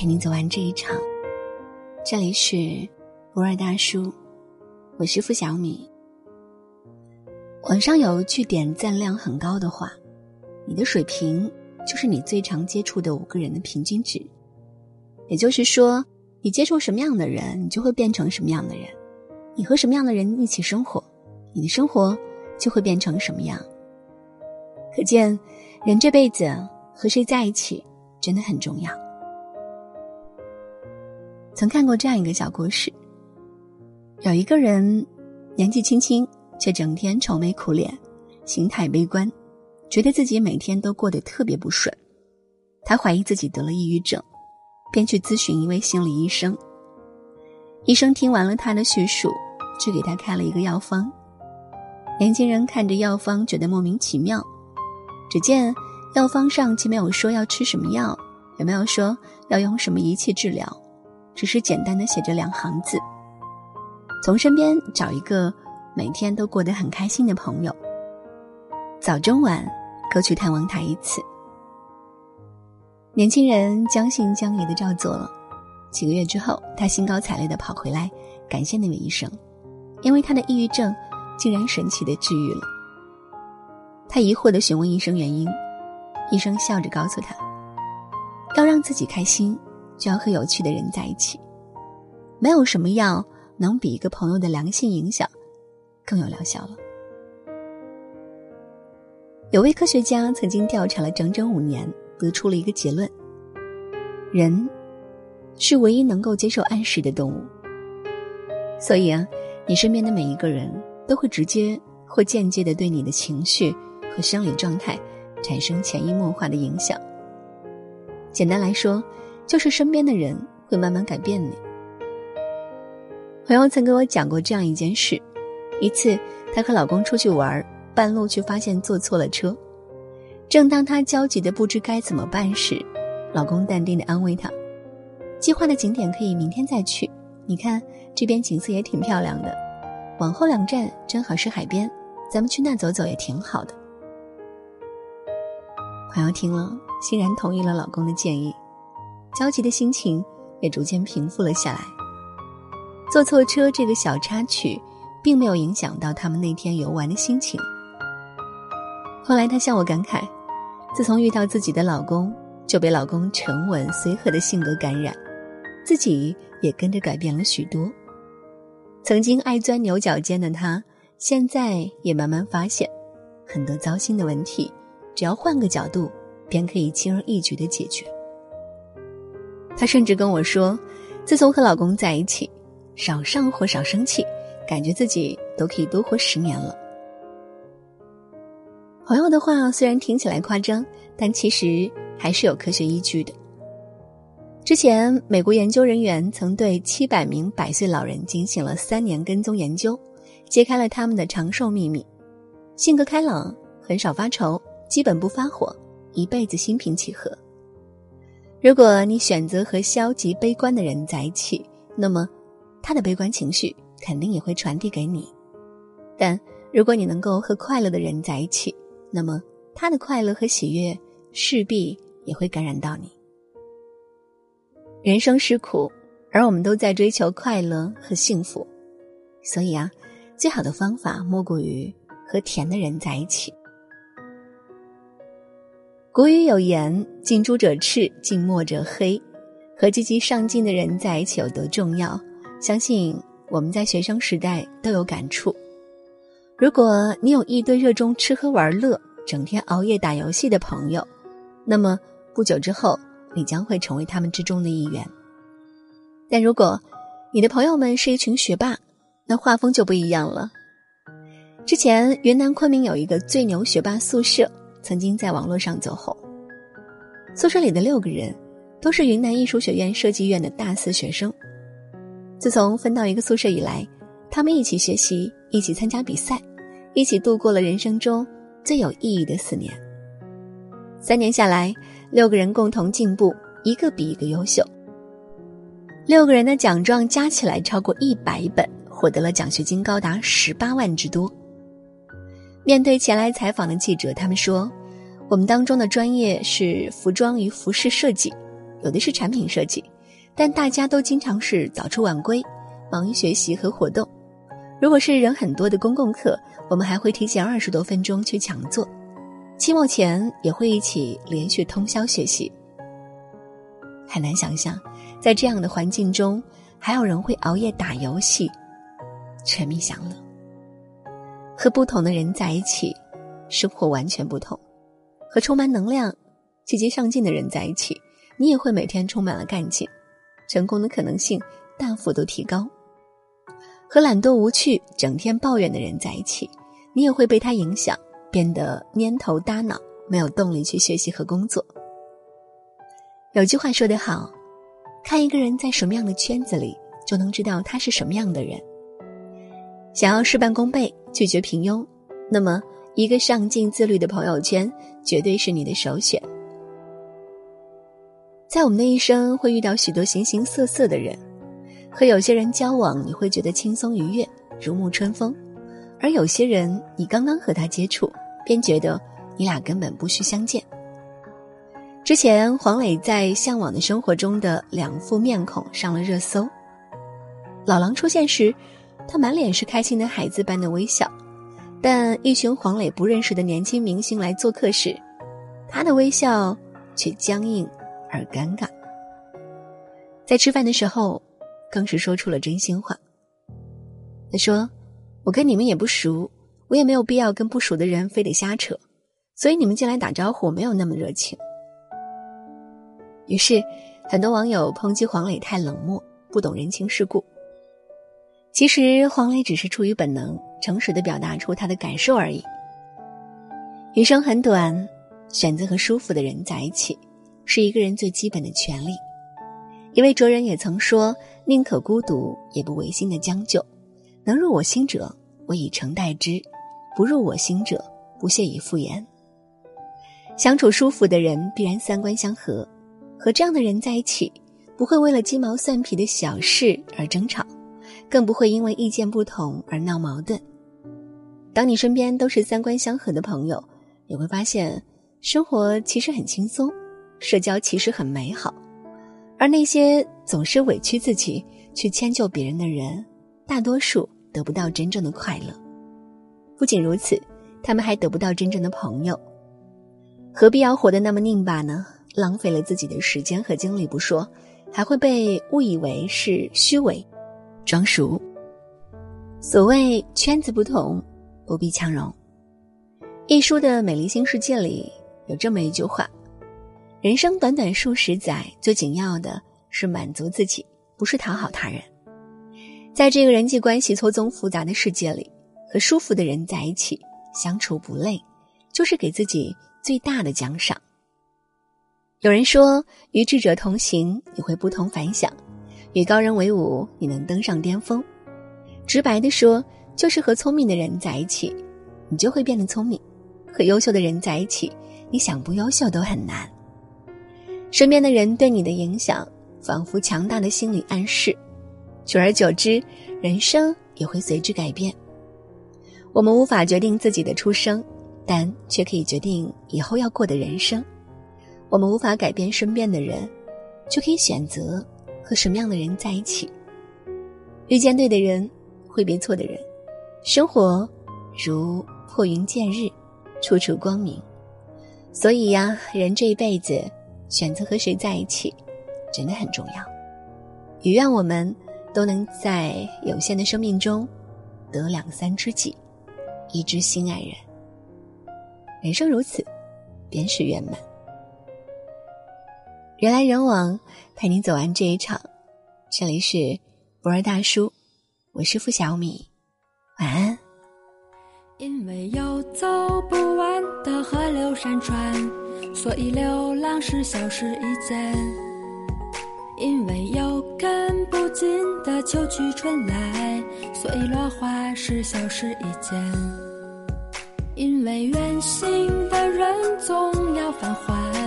陪你走完这一场。这里是博尔大叔，我是付小米。网上有句点赞量很高的话：“你的水平就是你最常接触的五个人的平均值。”也就是说，你接触什么样的人，你就会变成什么样的人；你和什么样的人一起生活，你的生活就会变成什么样。可见，人这辈子和谁在一起真的很重要。曾看过这样一个小故事：有一个人年纪轻轻，却整天愁眉苦脸，心态悲观，觉得自己每天都过得特别不顺。他怀疑自己得了抑郁症，便去咨询一位心理医生。医生听完了他的叙述，就给他开了一个药方。年轻人看着药方，觉得莫名其妙。只见药方上既没有说要吃什么药，也没有说要用什么仪器治疗。只是简单的写着两行字：从身边找一个每天都过得很开心的朋友，早中晚各去探望他一次。年轻人将信将疑的照做了。几个月之后，他兴高采烈的跑回来感谢那位医生，因为他的抑郁症竟然神奇的治愈了。他疑惑的询问医生原因，医生笑着告诉他：要让自己开心。就要和有趣的人在一起，没有什么药能比一个朋友的良性影响更有疗效了。有位科学家曾经调查了整整五年，得出了一个结论：人是唯一能够接受暗示的动物。所以啊，你身边的每一个人都会直接或间接的对你的情绪和生理状态产生潜移默化的影响。简单来说。就是身边的人会慢慢改变你。朋友曾跟我讲过这样一件事：一次，她和老公出去玩，半路却发现坐错了车。正当她焦急的不知该怎么办时，老公淡定的安慰她：“计划的景点可以明天再去，你看这边景色也挺漂亮的，往后两站正好是海边，咱们去那走走也挺好的。”朋友听了，欣然同意了老公的建议。焦急的心情也逐渐平复了下来。坐错车这个小插曲，并没有影响到他们那天游玩的心情。后来，她向我感慨，自从遇到自己的老公，就被老公沉稳随和的性格感染，自己也跟着改变了许多。曾经爱钻牛角尖的她，现在也慢慢发现，很多糟心的问题，只要换个角度，便可以轻而易举的解决。她甚至跟我说，自从和老公在一起，少上火少生气，感觉自己都可以多活十年了。朋友的话虽然听起来夸张，但其实还是有科学依据的。之前，美国研究人员曾对七百名百岁老人进行了三年跟踪研究，揭开了他们的长寿秘密：性格开朗，很少发愁，基本不发火，一辈子心平气和。如果你选择和消极悲观的人在一起，那么他的悲观情绪肯定也会传递给你；但如果你能够和快乐的人在一起，那么他的快乐和喜悦势必也会感染到你。人生是苦，而我们都在追求快乐和幸福，所以啊，最好的方法莫过于和甜的人在一起。古语有言：“近朱者赤，近墨者黑。”和积极上进的人在一起有多重要？相信我们在学生时代都有感触。如果你有一堆热衷吃喝玩乐、整天熬夜打游戏的朋友，那么不久之后，你将会成为他们之中的一员。但如果你的朋友们是一群学霸，那画风就不一样了。之前云南昆明有一个最牛学霸宿舍。曾经在网络上走红。宿舍里的六个人都是云南艺术学院设计院的大四学生。自从分到一个宿舍以来，他们一起学习，一起参加比赛，一起度过了人生中最有意义的四年。三年下来，六个人共同进步，一个比一个优秀。六个人的奖状加起来超过一百本，获得了奖学金高达十八万之多。面对前来采访的记者，他们说：“我们当中的专业是服装与服饰设计，有的是产品设计，但大家都经常是早出晚归，忙于学习和活动。如果是人很多的公共课，我们还会提前二十多分钟去抢座。期末前也会一起连续通宵学习。很难想象，在这样的环境中，还有人会熬夜打游戏，沉迷享乐。和不同的人在一起，生活完全不同；和充满能量、积极上进的人在一起，你也会每天充满了干劲，成功的可能性大幅度提高。和懒惰无趣、整天抱怨的人在一起，你也会被他影响，变得蔫头耷脑，没有动力去学习和工作。有句话说得好，看一个人在什么样的圈子里，就能知道他是什么样的人。想要事半功倍、拒绝平庸，那么一个上进自律的朋友圈绝对是你的首选。在我们的一生会遇到许多形形色色的人，和有些人交往你会觉得轻松愉悦、如沐春风，而有些人你刚刚和他接触，便觉得你俩根本不需相见。之前黄磊在《向往的生活》中的两副面孔上了热搜，老狼出现时。他满脸是开心的孩子般的微笑，但一群黄磊不认识的年轻明星来做客时，他的微笑却僵硬而尴尬。在吃饭的时候，更是说出了真心话。他说：“我跟你们也不熟，我也没有必要跟不熟的人非得瞎扯，所以你们进来打招呼没有那么热情。”于是，很多网友抨击黄磊太冷漠，不懂人情世故。其实黄磊只是出于本能，诚实的表达出他的感受而已。余生很短，选择和舒服的人在一起，是一个人最基本的权利。一位哲人也曾说：“宁可孤独，也不违心的将就。能入我心者，我以诚待之；不入我心者，不屑以敷衍。”相处舒服的人，必然三观相合。和这样的人在一起，不会为了鸡毛蒜皮的小事而争吵。更不会因为意见不同而闹矛盾。当你身边都是三观相合的朋友，你会发现生活其实很轻松，社交其实很美好。而那些总是委屈自己去迁就别人的人，大多数得不到真正的快乐。不仅如此，他们还得不到真正的朋友。何必要活得那么拧巴呢？浪费了自己的时间和精力不说，还会被误以为是虚伪。装熟。所谓圈子不同，不必强融。一书的美丽新世界里有这么一句话：人生短短数十载，最紧要的是满足自己，不是讨好他人。在这个人际关系错综复杂的世界里，和舒服的人在一起，相处不累，就是给自己最大的奖赏。有人说，与智者同行，你会不同凡响。与高人为伍，你能登上巅峰。直白的说，就是和聪明的人在一起，你就会变得聪明；和优秀的人在一起，你想不优秀都很难。身边的人对你的影响，仿佛强大的心理暗示，久而久之，人生也会随之改变。我们无法决定自己的出生，但却可以决定以后要过的人生。我们无法改变身边的人，却可以选择。和什么样的人在一起？遇见对的人，会别错的人，生活如破云见日，处处光明。所以呀，人这一辈子选择和谁在一起，真的很重要。也愿我们都能在有限的生命中，得两三知己，一知心爱人。人生如此，便是圆满。人来人往，陪你走完这一场。这里是博尔大叔，我是付小米，晚安。因为有走不完的河流山川，所以流浪是小事一件；因为有跟不尽的秋去春来，所以落花是小事一件；因为远行的人总要返还。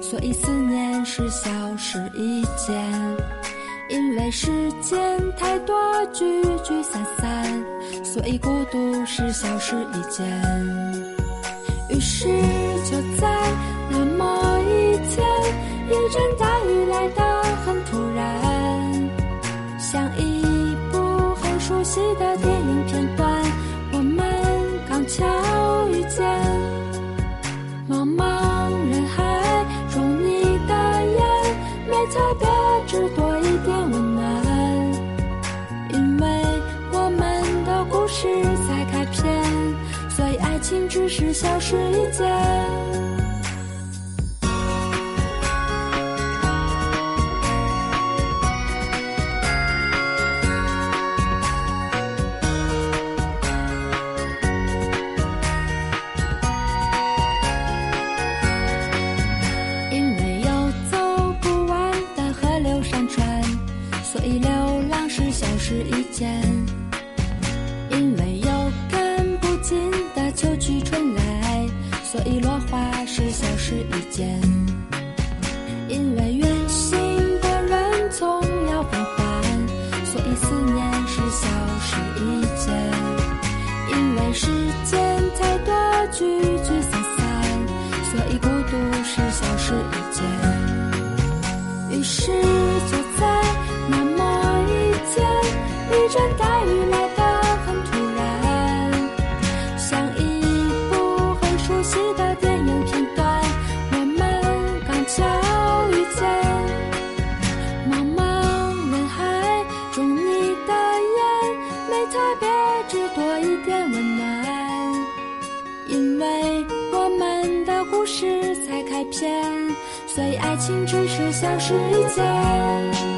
所以思念是小事一件，因为时间太多聚聚散散，所以孤独是小事一件。于是就在只是消失一。所以爱情只是消失一件